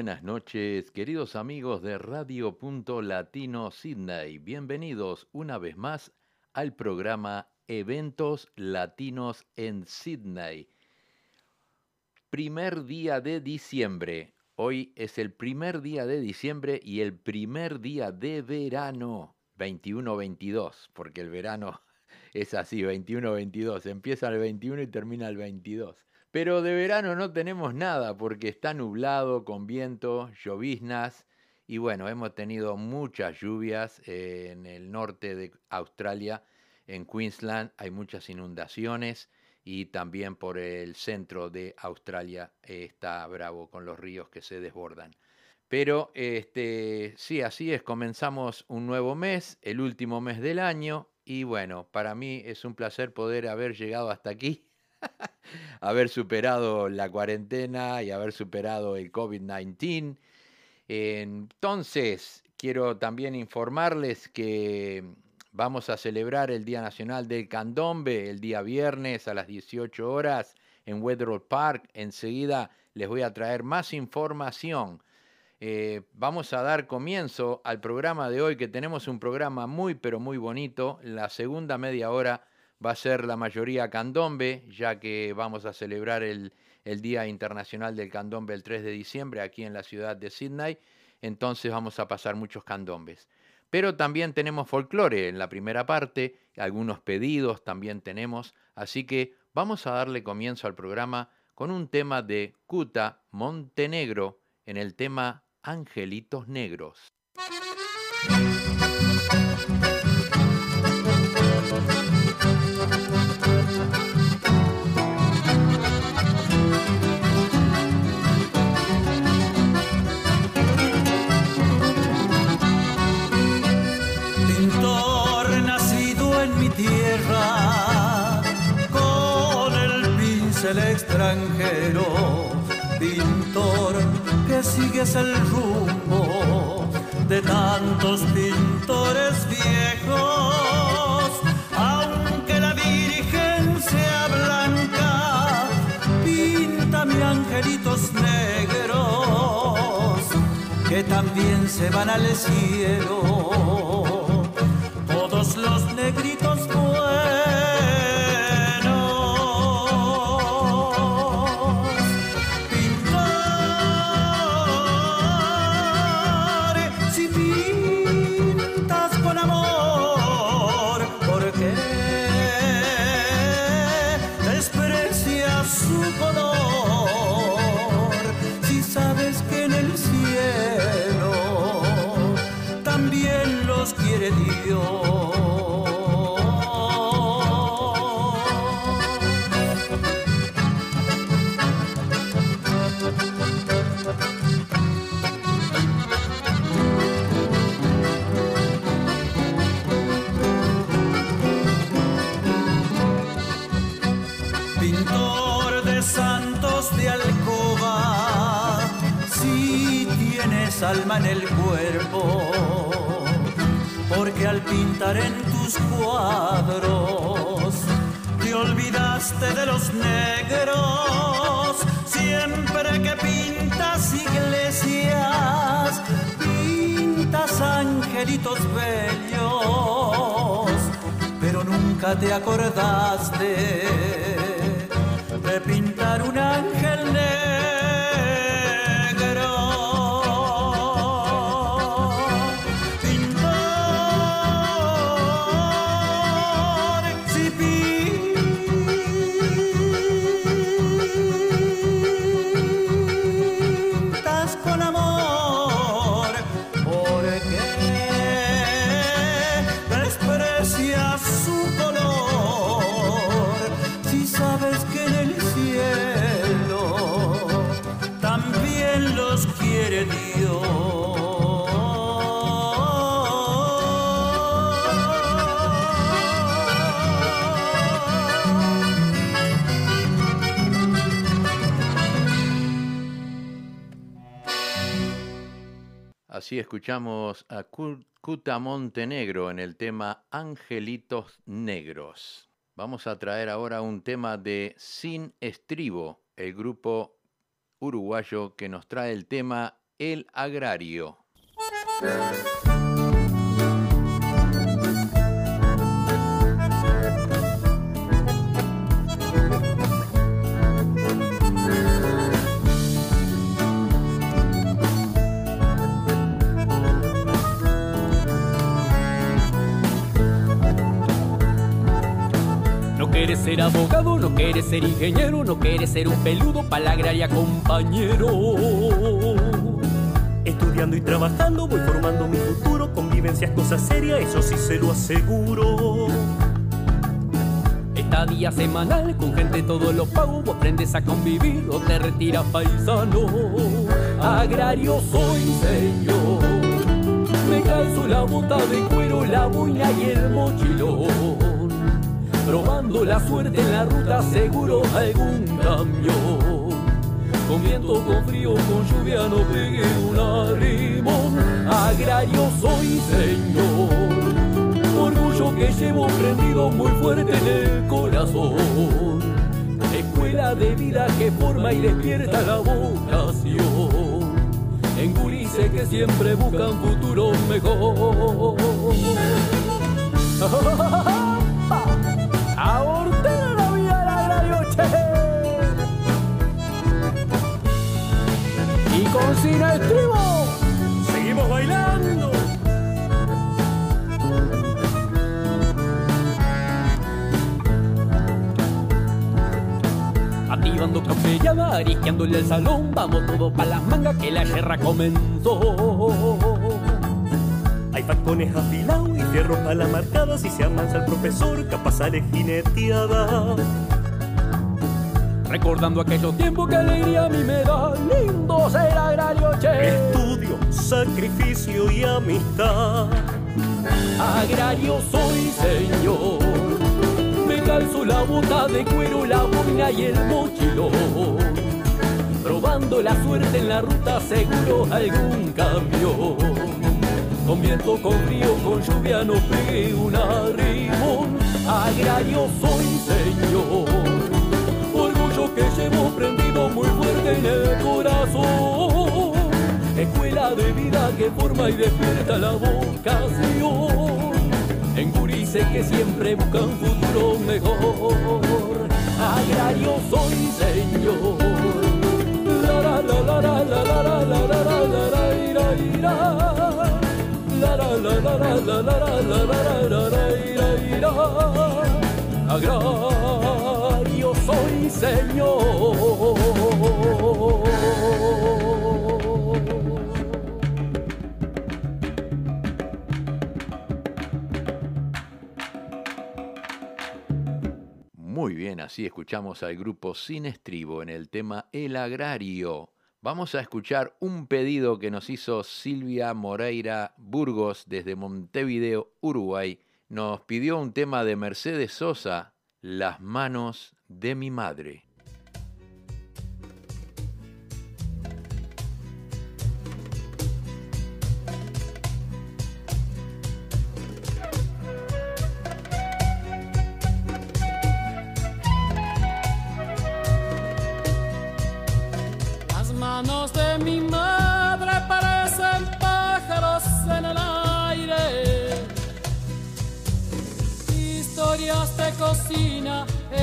Buenas noches, queridos amigos de Radio Punto Latino Sydney. Bienvenidos una vez más al programa Eventos Latinos en Sydney. Primer día de diciembre. Hoy es el primer día de diciembre y el primer día de verano 21-22, porque el verano es así, 21-22. Empieza el 21 y termina el 22. Pero de verano no tenemos nada porque está nublado, con viento, lloviznas y bueno, hemos tenido muchas lluvias en el norte de Australia, en Queensland hay muchas inundaciones y también por el centro de Australia está bravo con los ríos que se desbordan. Pero este, sí, así es, comenzamos un nuevo mes, el último mes del año y bueno, para mí es un placer poder haber llegado hasta aquí haber superado la cuarentena y haber superado el COVID-19. Entonces, quiero también informarles que vamos a celebrar el Día Nacional del Candombe el día viernes a las 18 horas en Weatherall Park. Enseguida les voy a traer más información. Eh, vamos a dar comienzo al programa de hoy, que tenemos un programa muy, pero muy bonito. La segunda media hora va a ser la mayoría candombe, ya que vamos a celebrar el, Día Internacional del Candombe el 3 de diciembre aquí en la ciudad de Sydney, entonces vamos a pasar muchos candombes. Pero también tenemos folclore en la primera parte, algunos pedidos también tenemos, así que vamos a darle comienzo al programa con un tema de Cuta Montenegro en el tema Angelitos Negros. Sigues el rumbo de tantos pintores viejos, aunque la Virgen sea blanca, píntame angelitos negros que también se van al cielo. Así escuchamos a Cuta Montenegro en el tema Angelitos Negros. Vamos a traer ahora un tema de Sin Estribo, el grupo uruguayo que nos trae el tema El Agrario. Quieres ser abogado, no quieres ser ingeniero, no quieres ser un peludo para la agraria compañero. Estudiando y trabajando voy formando mi futuro, convivencia es cosa seria, eso sí se lo aseguro. Estadía semanal con gente todos los pagos, vos aprendes a convivir o te retiras paisano. Agrario soy señor, me calzo la bota de cuero, la boina y el mochilón. Probando la suerte en la ruta, seguro algún camión. Con viento, con frío, con lluvia, no pegué un arrimón. Agrario soy señor, orgullo que llevo prendido muy fuerte en el corazón. Escuela de vida que forma y despierta la vocación. En gurises que siempre buscan futuro mejor. sin estribo. Seguimos bailando. Activando capellada, arisqueándole el salón, vamos todos pa' las mangas que la guerra comenzó. Hay falcones afilados y fierros a la marcada. Si se amansa el profesor, capaz sale jineteada. Recordando aquellos tiempos que alegría a mí me da, lindo ser agrario, che. Estudio, sacrificio y amistad. Agrario soy señor, me calzo la bota de cuero, la boina y el mochilón. Probando la suerte en la ruta, seguro algún cambio. Con viento, con frío, con lluvia no pegué un arrimón. Agrario soy señor, orgullo que llevo prendido muy fuerte en el corazón. Escuela de vida que forma y despierta la vocación. En que siempre buscan futuro mejor. Agrario soy señor. La la la Agrario soy señor. Muy bien, así escuchamos al grupo Sin Estribo en el tema El Agrario. Vamos a escuchar un pedido que nos hizo Silvia Moreira Burgos desde Montevideo, Uruguay. Nos pidió un tema de Mercedes Sosa, Las manos de mi madre.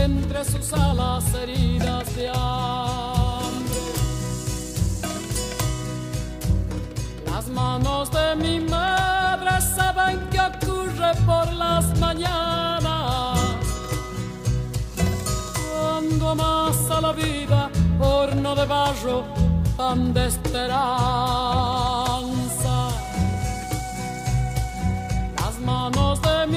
Entre sus alas heridas de hambre. Las manos de mi madre saben qué ocurre por las mañanas cuando amasa la vida, horno de barro, pan de esperanza. Las manos de mi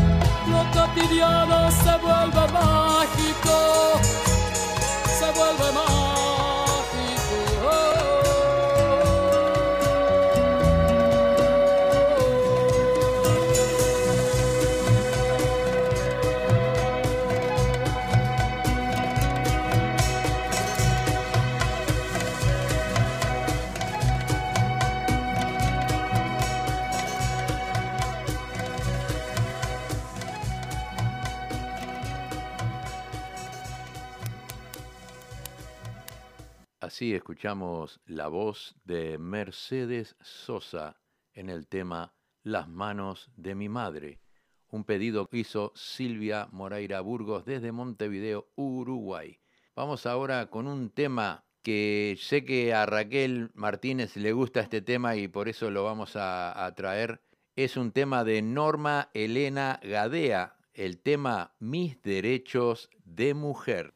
lo cotidiano se vuelve mágico, se vuelve mágico. Escuchamos la voz de Mercedes Sosa en el tema Las manos de mi madre, un pedido que hizo Silvia Moreira Burgos desde Montevideo, Uruguay. Vamos ahora con un tema que sé que a Raquel Martínez le gusta este tema y por eso lo vamos a, a traer. Es un tema de Norma Elena Gadea, el tema Mis derechos de mujer.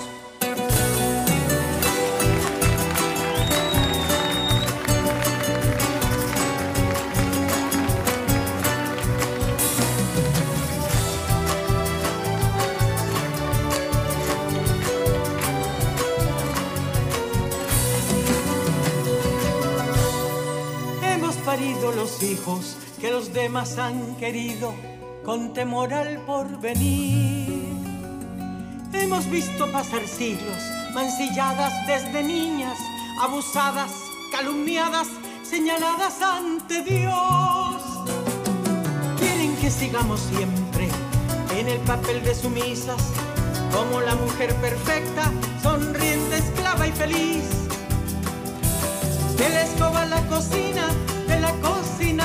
Hijos que los demás han querido con temor al porvenir. Hemos visto pasar siglos mancilladas desde niñas, abusadas, calumniadas, señaladas ante Dios. Quieren que sigamos siempre en el papel de sumisas, como la mujer perfecta, sonriente, esclava y feliz. De la escoba la cocina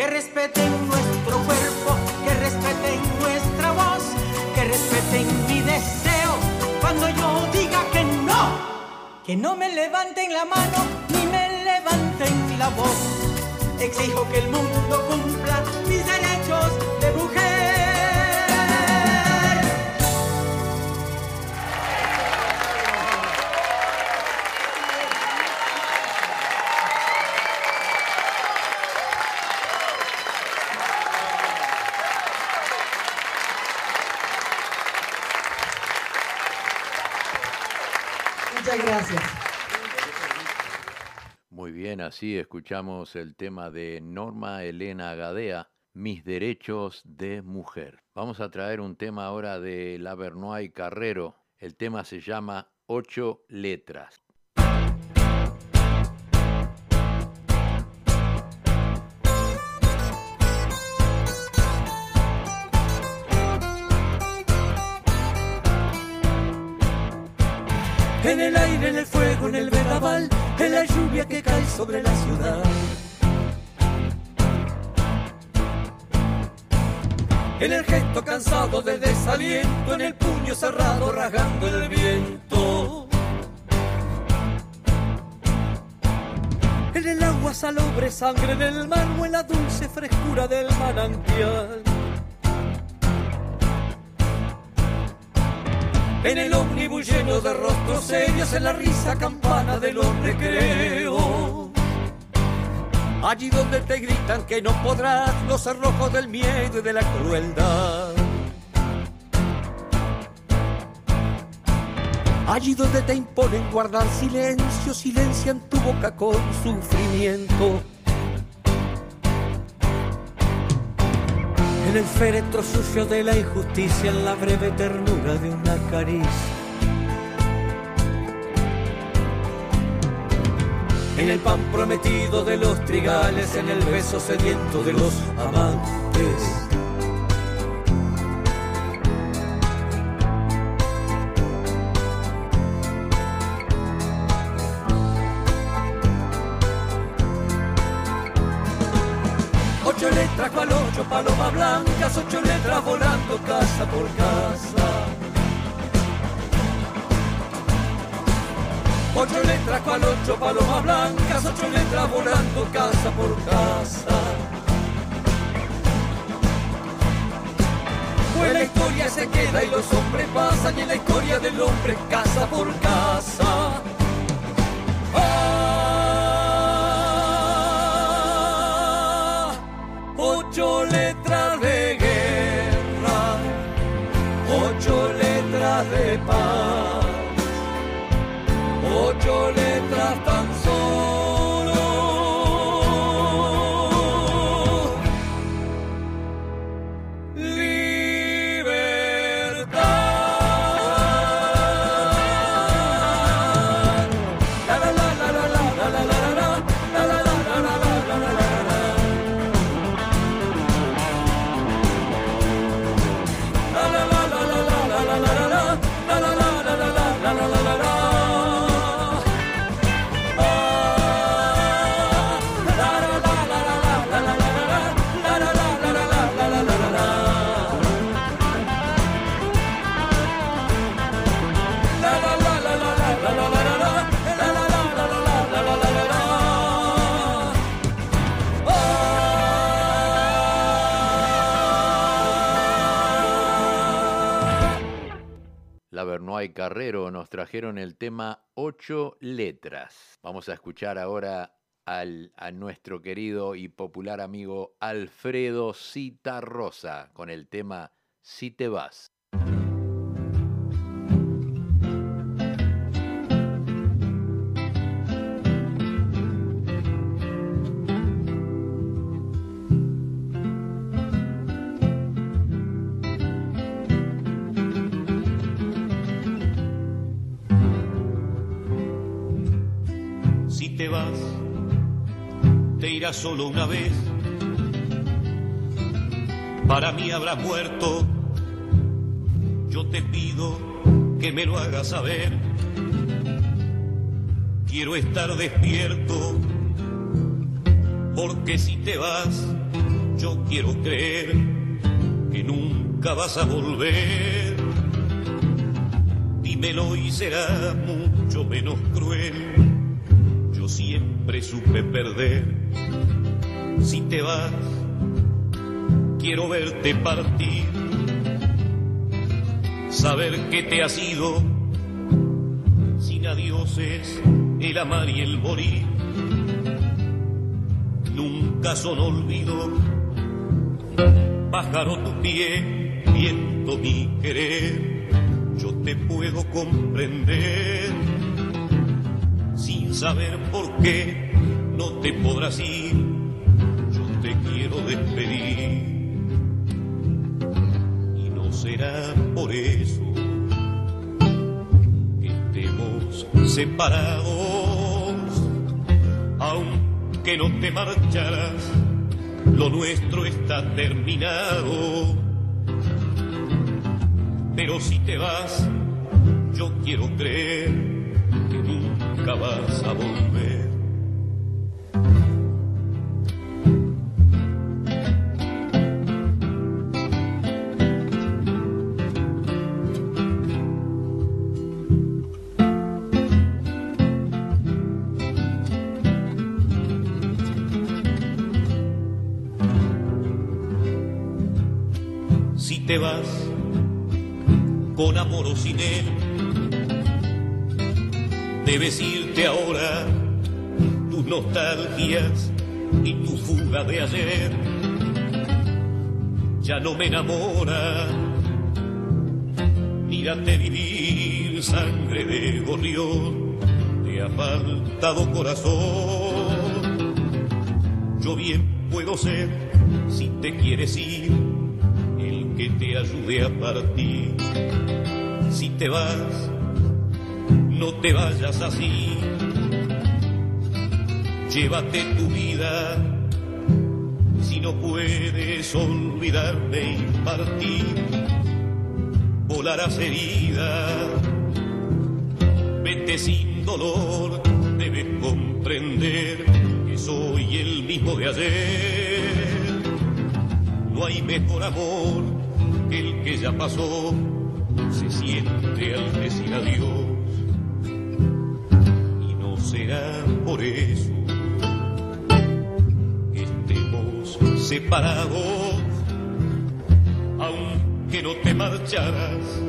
Que respeten nuestro cuerpo, que respeten nuestra voz, que respeten mi deseo. Cuando yo diga que no, que no me levanten la mano ni me levanten la voz. Exijo que el mundo cumpla así escuchamos el tema de Norma Elena Gadea, Mis derechos de mujer. Vamos a traer un tema ahora de La Vernoy Carrero. El tema se llama Ocho letras. En el aire, en el fuego, en el vendaval, en la lluvia que cae sobre la ciudad. En el gesto cansado de desaliento, en el puño cerrado rasgando el viento. En el agua salobre, sangre en el mar o en la dulce frescura del manantial. En el ómnibus lleno de rostros serios, en la risa campana de los recreos. Allí donde te gritan que no podrás, los cerrojos del miedo y de la crueldad. Allí donde te imponen guardar silencio, silencian tu boca con sufrimiento. En el féretro sucio de la injusticia, en la breve ternura de una caricia. En el pan prometido de los trigales, en el beso sediento de los amantes. Blancas, ocho letras volando casa por casa. Ocho letras cual ocho palomas blancas, ocho letras volando casa por casa. Pues la historia se queda y los hombres pasan y la historia del hombre casa por casa. Vernoy Carrero nos trajeron el tema Ocho Letras. Vamos a escuchar ahora al, a nuestro querido y popular amigo Alfredo Citarrosa con el tema Si te vas. Irás solo una vez. Para mí habrás muerto. Yo te pido que me lo hagas saber. Quiero estar despierto. Porque si te vas, yo quiero creer que nunca vas a volver. Dímelo y será mucho menos cruel yo siempre supe perder. Si te vas, quiero verte partir, saber que te has ido, sin adioses, el amar y el morir. Nunca son olvido, pájaro tu pie, viento mi querer, yo te puedo comprender sin saber por qué no te podrás ir, yo te quiero despedir. Y no será por eso que estemos separados, aunque no te marcharás, lo nuestro está terminado. Pero si te vas, yo quiero creer que nunca vas a volver. Sin él, debes irte ahora, tus nostalgias y tu fuga de ayer. Ya no me enamora, mírate vivir, sangre de gorrión, te ha faltado corazón. Yo bien puedo ser, si te quieres ir, el que te ayude a partir. Si te vas, no te vayas así. Llévate tu vida si no puedes olvidarme y partir. Volarás herida, vete sin dolor, debes comprender que soy el mismo de ayer. No hay mejor amor que el que ya pasó, se siente al decir adiós será por eso que estemos separados. Aunque no te marcharas,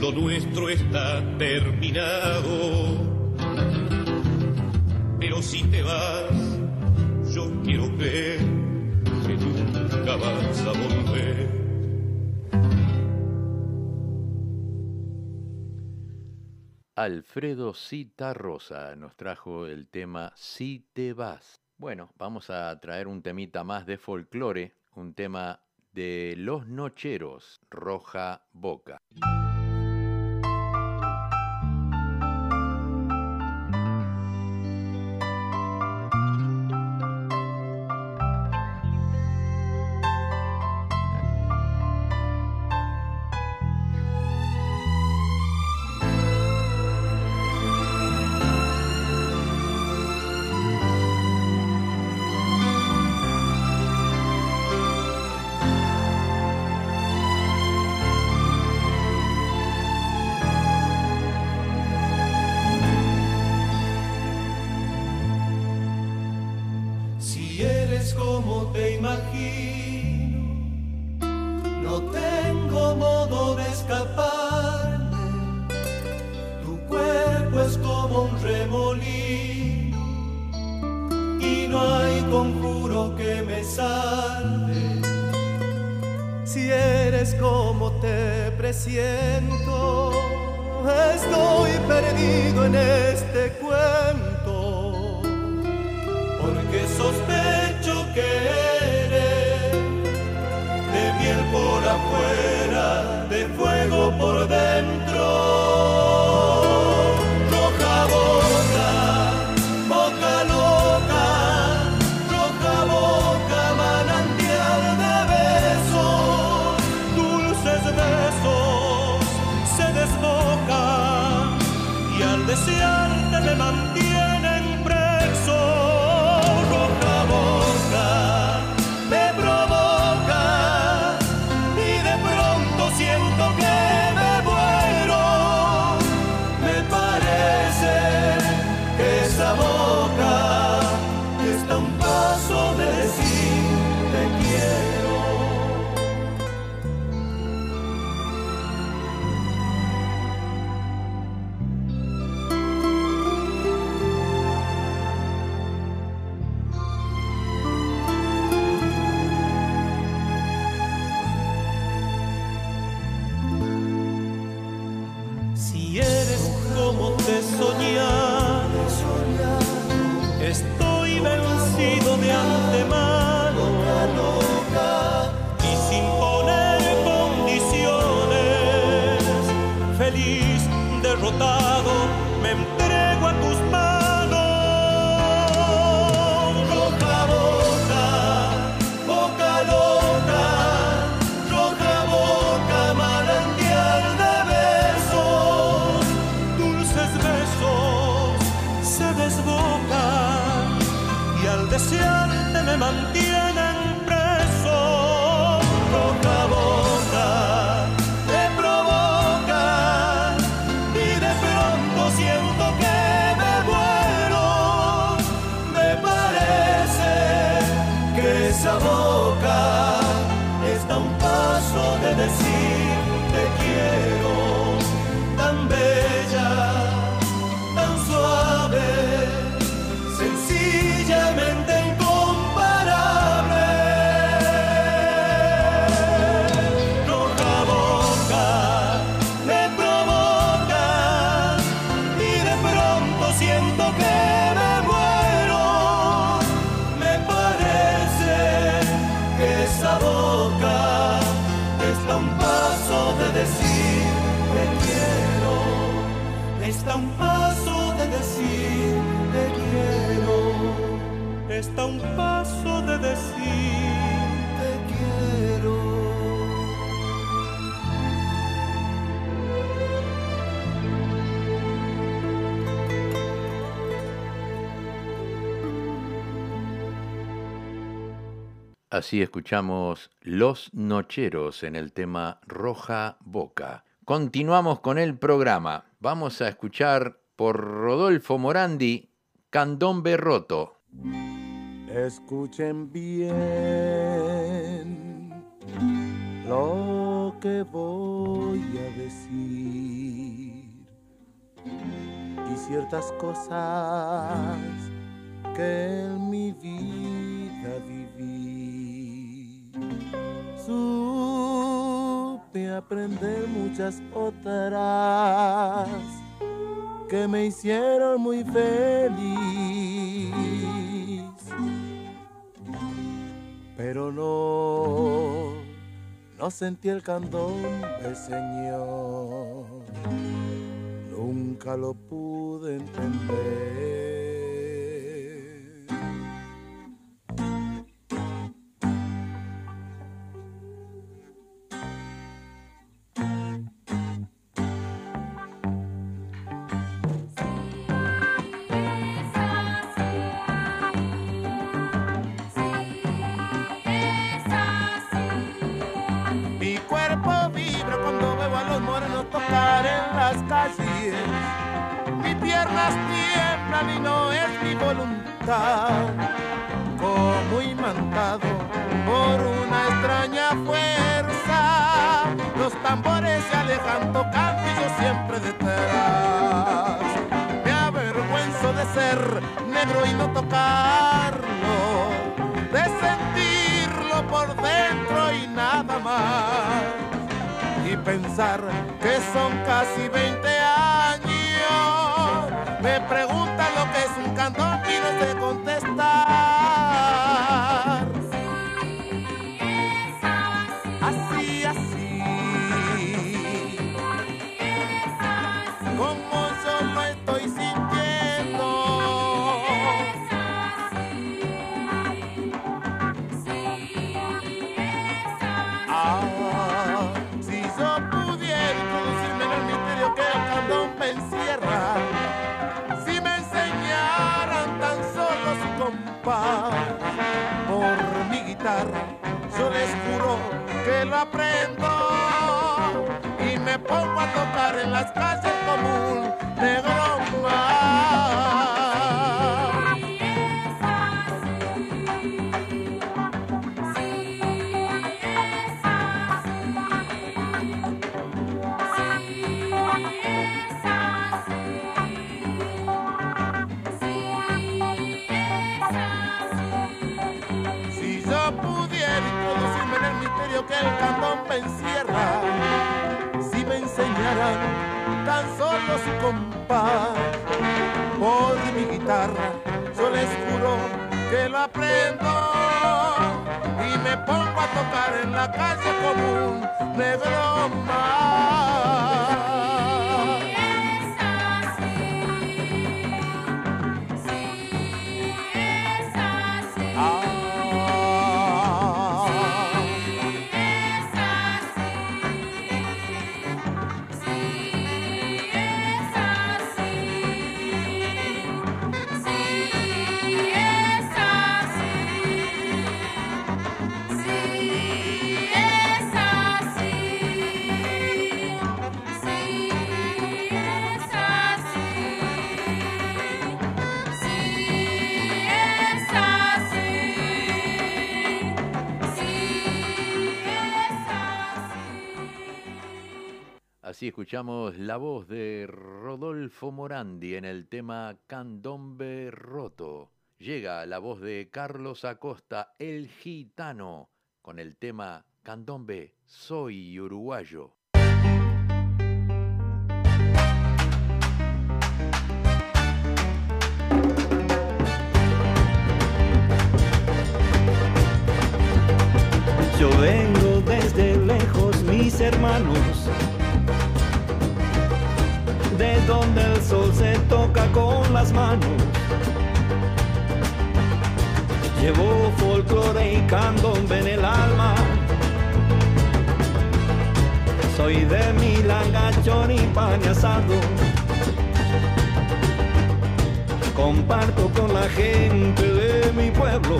lo nuestro está terminado. Pero si te vas, yo quiero creer que nunca vas a volver. Alfredo Cita Rosa nos trajo el tema Si te vas. Bueno, vamos a traer un temita más de folclore, un tema de Los Nocheros, Roja Boca. De decir te quiero. Así escuchamos Los Nocheros en el tema Roja Boca. Continuamos con el programa. Vamos a escuchar por Rodolfo Morandi Candombe Roto. Escuchen bien lo que voy a decir y ciertas cosas que en mi vida viví. Supe aprender muchas otras que me hicieron muy feliz. Pero no, no sentí el candombe, Señor. Nunca lo pude entender. Calles. Mis piernas tiemblan y no es mi voluntad. Como imantado por una extraña fuerza, los tambores se alejan tocando y yo siempre detrás. Me avergüenzo de ser negro y no tocarlo, de sentirlo por dentro y nada más y pensar que son casi 20 un cantón y no sé contestar. Aprendo y me pongo a tocar en las calles solo su compás por mi guitarra, yo les juro que lo aprendo y me pongo a tocar en la calle como un negro más. Así escuchamos la voz de Rodolfo Morandi en el tema Candombe Roto. Llega la voz de Carlos Acosta, el gitano, con el tema Candombe Soy Uruguayo. Yo vengo desde lejos, mis hermanos de donde el sol se toca con las manos. Llevo folclore y candombe en el alma. Soy de Milán, pan y. Comparto con la gente de mi pueblo.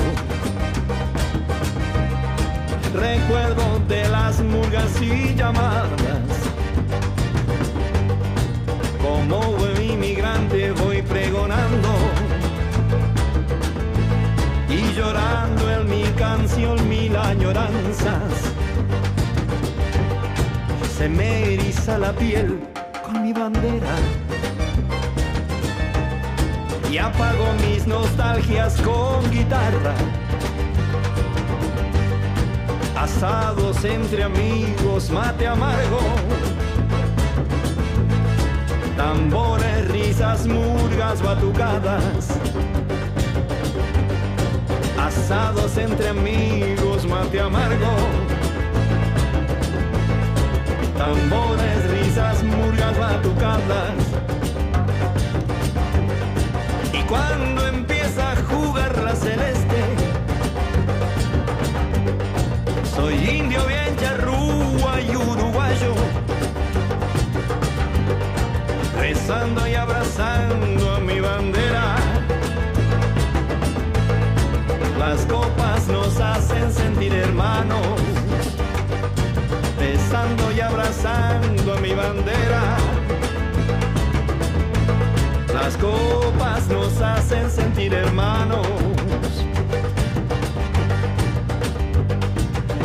Recuerdo de las murgas y llamadas como buen inmigrante voy pregonando y llorando en mi canción mil añoranzas. Se me eriza la piel con mi bandera y apago mis nostalgias con guitarra. Asados entre amigos, mate amargo tambores, risas, murgas, batucadas. Asados entre amigos, mate amargo. Tambores, risas, murgas, batucadas. Y cuando empieza a jugar la celeste, soy indio bien charrúa y uruguayo besando y abrazando a mi bandera. Las copas nos hacen sentir hermanos, besando y abrazando a mi bandera. Las copas nos hacen sentir hermanos.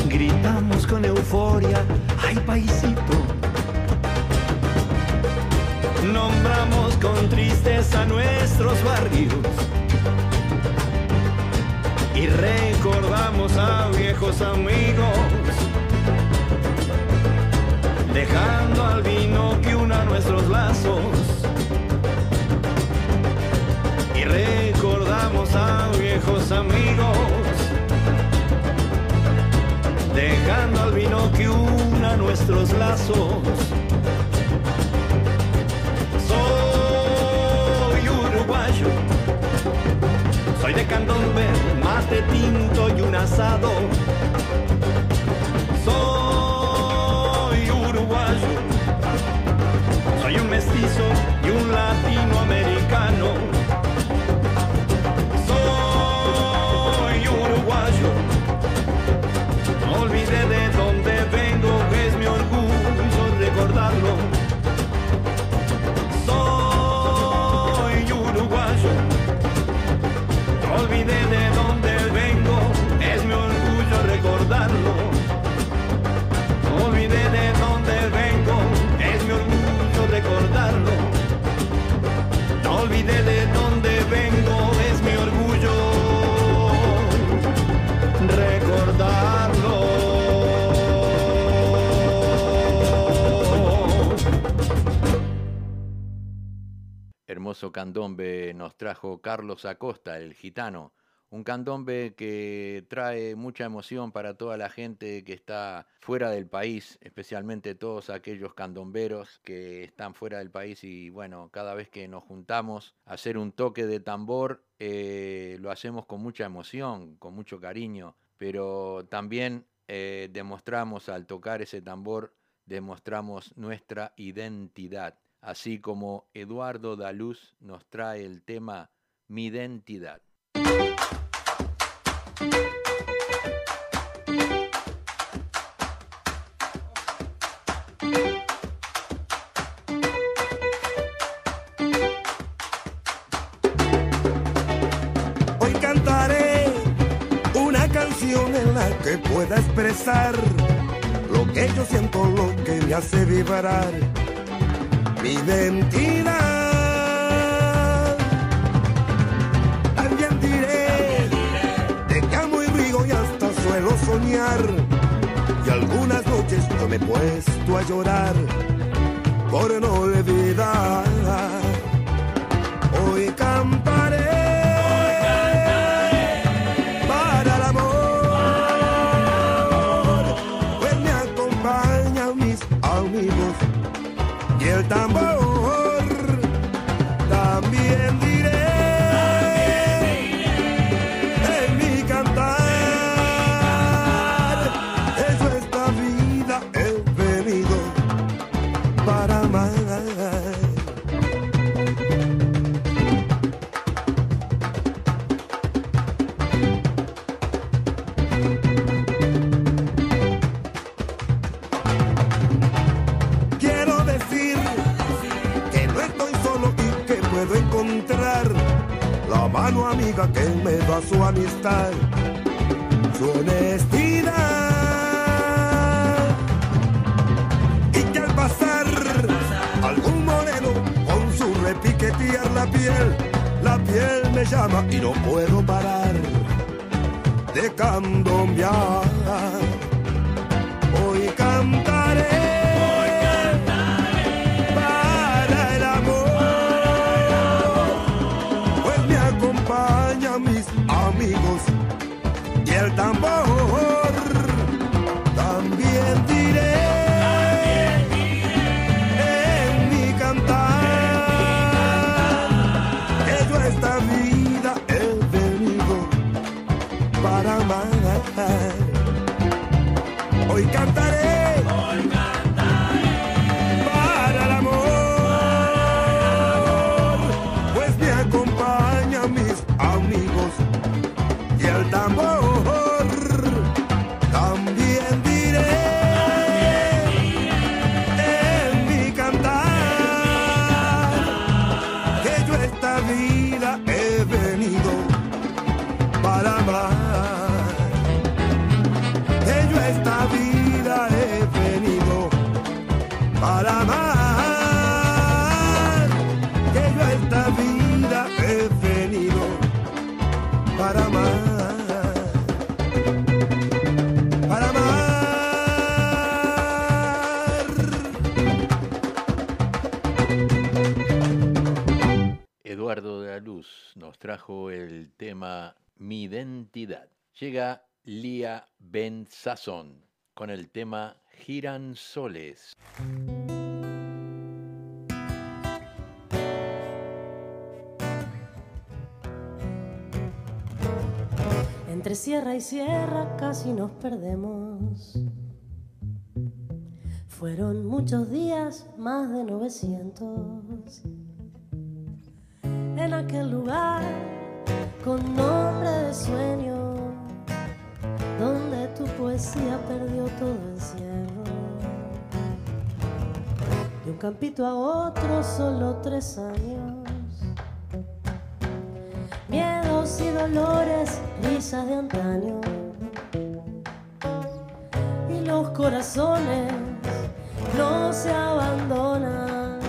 Gritamos con euforia, ay paisito nombramos con tristeza nuestros barrios y recordamos a viejos amigos, dejando al vino que una nuestros lazos. Y recordamos a viejos amigos, dejando al vino que una nuestros lazos. De candombe, mate tinto y un asado. Hermoso candombe nos trajo Carlos Acosta, el gitano. Un candombe que trae mucha emoción para toda la gente que está fuera del país, especialmente todos aquellos candomberos que están fuera del país y bueno, cada vez que nos juntamos a hacer un toque de tambor, eh, lo hacemos con mucha emoción, con mucho cariño, pero también eh, demostramos al tocar ese tambor, demostramos nuestra identidad, así como Eduardo Daluz nos trae el tema Mi identidad. Hoy cantaré una canción en la que pueda expresar lo que yo siento, lo que me hace vibrar, mi identidad. También diré de que amo y rigo y hasta suelo soñar. Y algunas noches yo me he puesto a llorar por no olvidar. Hoy cantaré. Tambor piel, la piel me llama y no puedo parar de candombear. Mi identidad. Llega Lía Ben Sazón con el tema Giran Soles. Entre sierra y sierra casi nos perdemos. Fueron muchos días, más de 900. En aquel lugar con nombre de sueño, donde tu poesía perdió todo encierro. De un campito a otro, solo tres años. Miedos y dolores, risas de antaño. Y los corazones no se abandonan.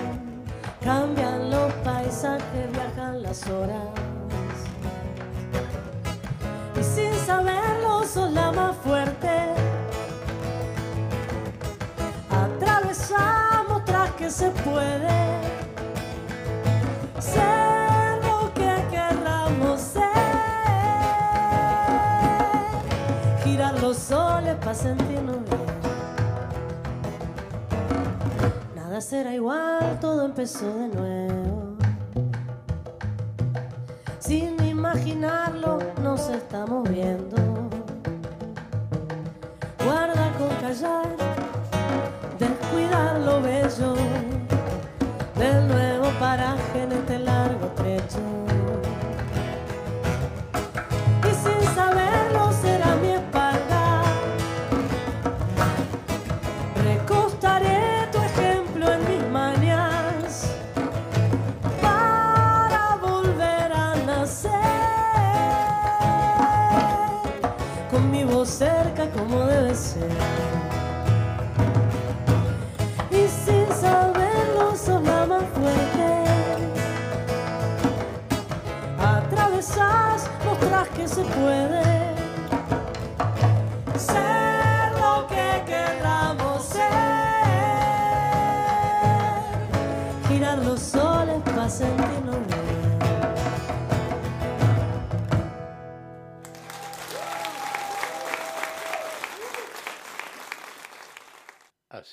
Cambian los paisajes, viajan las horas sin saberlo son la más fuerte. Atravesamos tras que se puede. Ser lo que queramos ser. Girar los soles para sentirnos bien. Nada será igual, todo empezó de nuevo. Imaginarlo, nos estamos viendo. Guarda con callar, descuidar lo bello del nuevo paraje en este largo trecho. Cerca como debe ser. Y sin saberlo la más fuerte. Atravesás, mostrás que se puede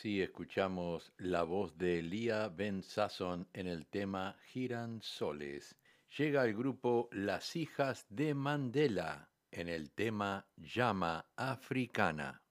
Así escuchamos la voz de Lía Ben Sasson en el tema Giran Soles. Llega el grupo Las Hijas de Mandela en el tema Llama Africana.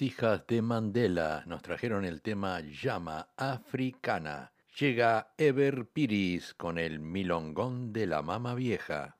Hijas de Mandela nos trajeron el tema Llama Africana. Llega Ever Piris con el milongón de la mama vieja.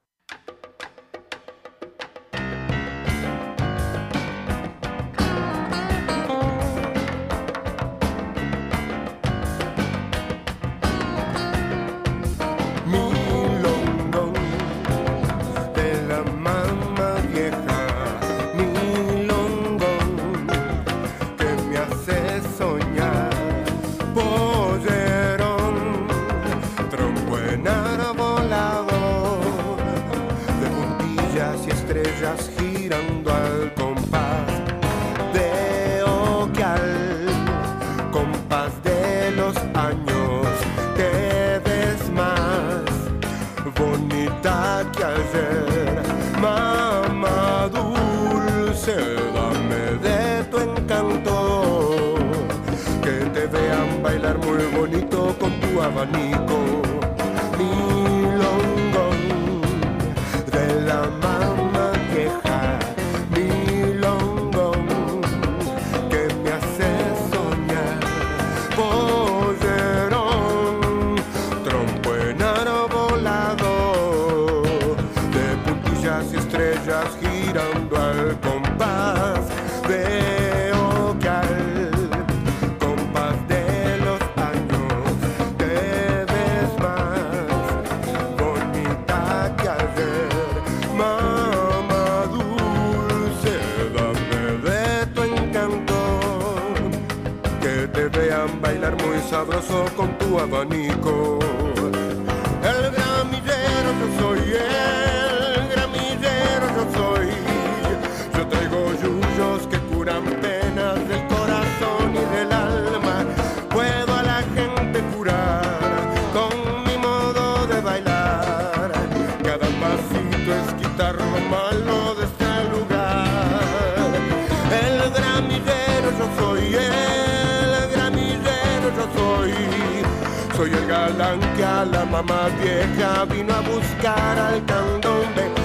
la mamá vieja vino a buscar al candombe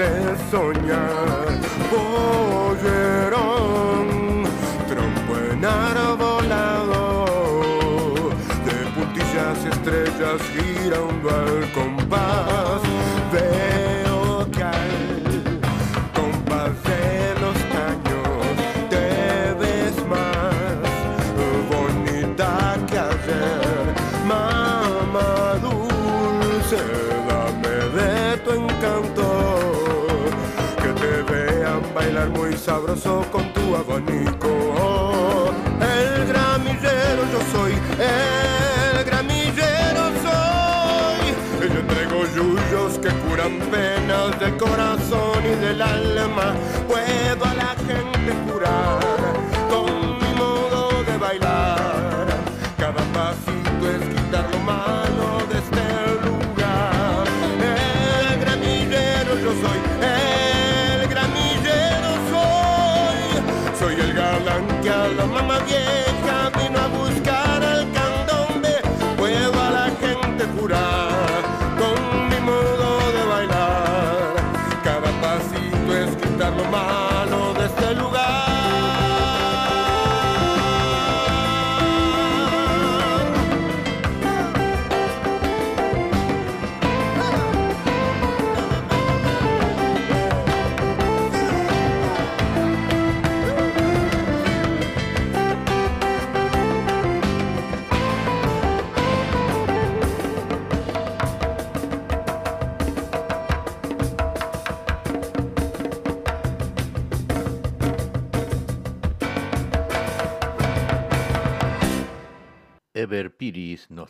se soñar. que curan venas del corazón y del alma. Puedo a la gente curar.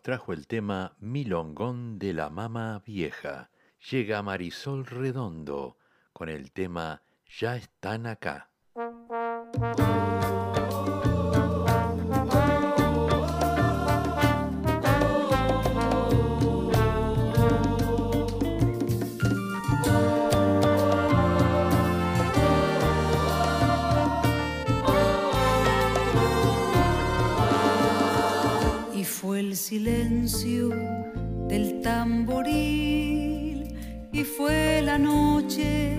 Trajo el tema Milongón de la Mama Vieja. Llega Marisol Redondo con el tema Ya están acá. El silencio del tamboril y fue la noche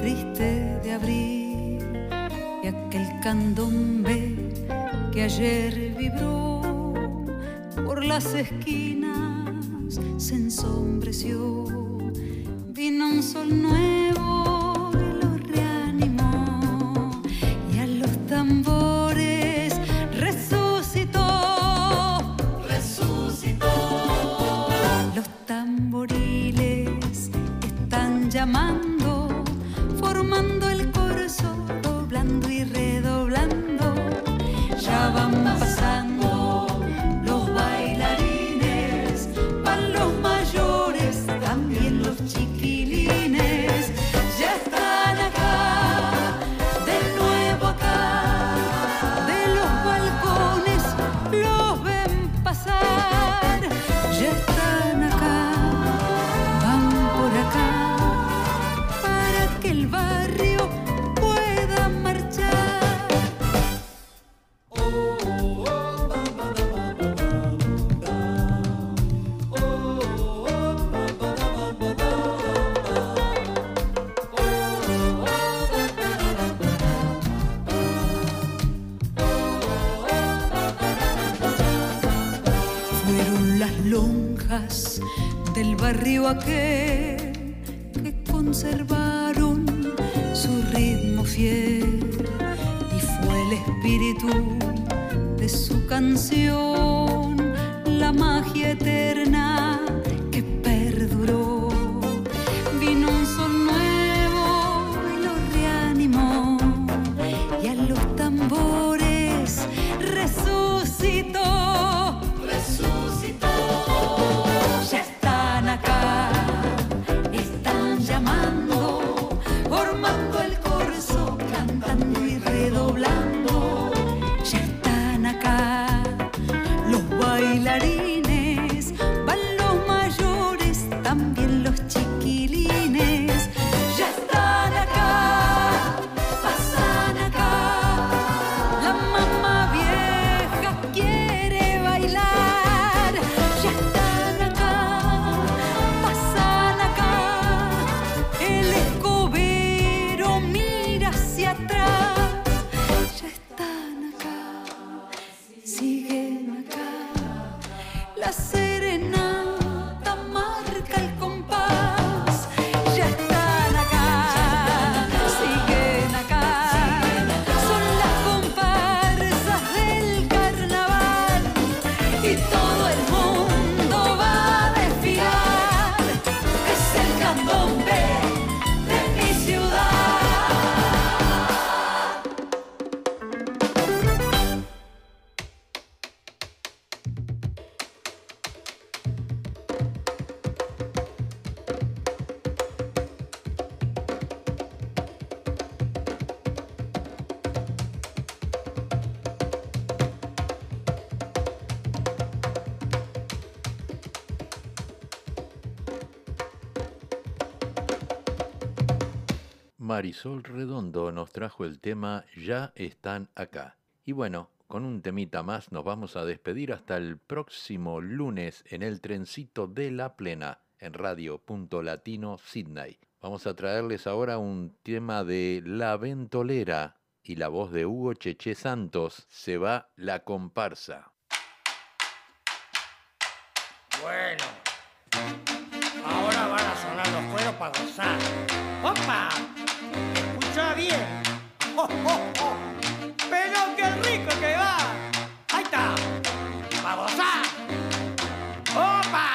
triste de abril y aquel candombe que ayer vibró por las esquinas se ensombreció. Vino un sol nuevo Marisol Redondo nos trajo el tema Ya están acá. Y bueno, con un temita más nos vamos a despedir hasta el próximo lunes en el trencito de la plena en Radio Punto Sydney. Vamos a traerles ahora un tema de La Ventolera y la voz de Hugo Cheche Santos. Se va la comparsa. Bueno, ahora van a sonar los cueros para gozar. ¡Opa! bien. Oh, oh, oh. Pero qué rico que va. Ahí está. Vamos a. ¡Opa!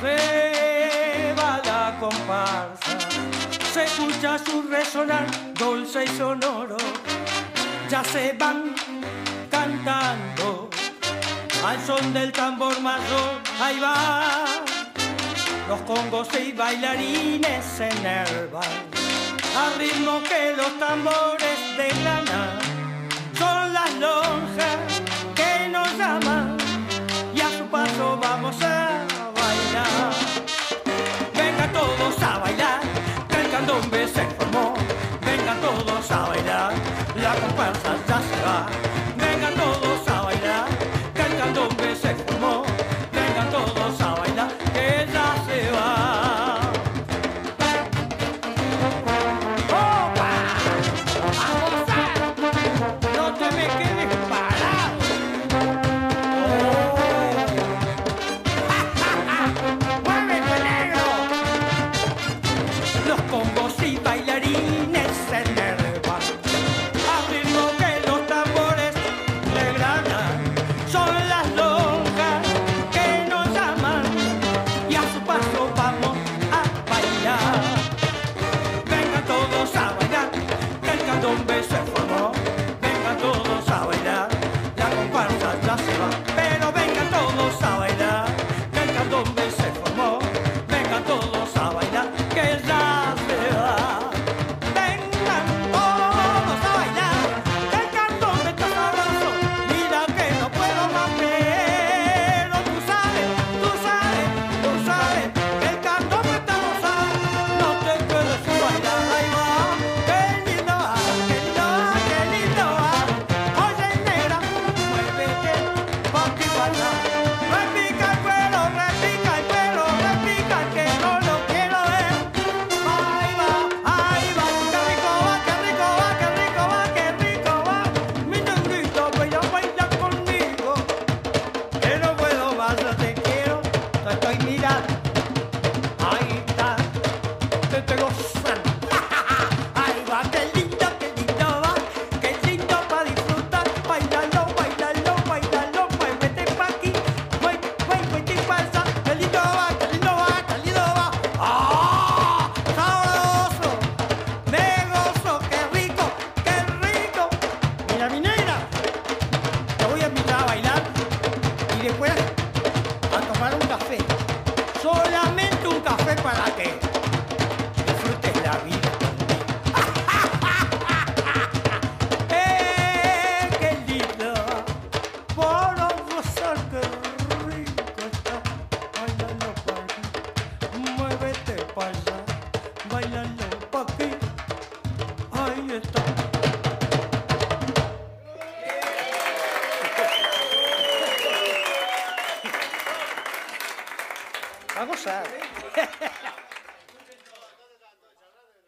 Se va la comparsa. Se escucha su resonar dulce y sonoro. Ya se van cantando al son del tambor mayor. Ahí va los congos y bailarines se enervan al ritmo que los tambores de lana son las lonjas que nos llaman y a su paso vamos a bailar. Venga todos a bailar, que el candombe se formó. Venga todos a bailar, la comparsa